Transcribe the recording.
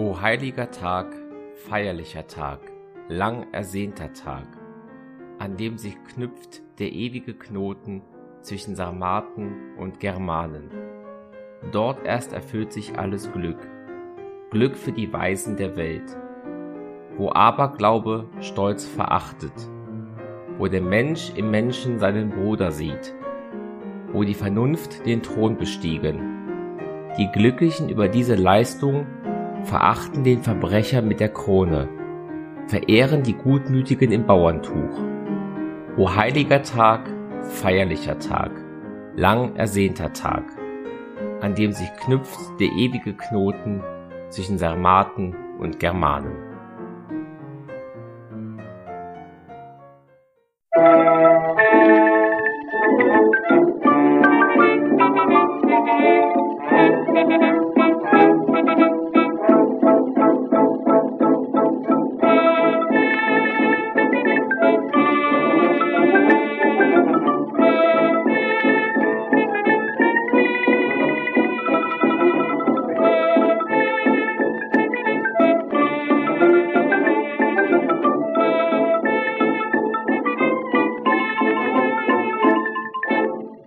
O heiliger Tag, feierlicher Tag, lang ersehnter Tag, an dem sich knüpft der ewige Knoten zwischen Sarmaten und Germanen. Dort erst erfüllt sich alles Glück, Glück für die Weisen der Welt, wo Aberglaube Stolz verachtet, wo der Mensch im Menschen seinen Bruder sieht, wo die Vernunft den Thron bestiegen. Die Glücklichen über diese Leistung verachten den Verbrecher mit der Krone, verehren die Gutmütigen im Bauerntuch. O heiliger Tag, feierlicher Tag, lang ersehnter Tag, an dem sich knüpft der ewige Knoten zwischen Sarmaten und Germanen.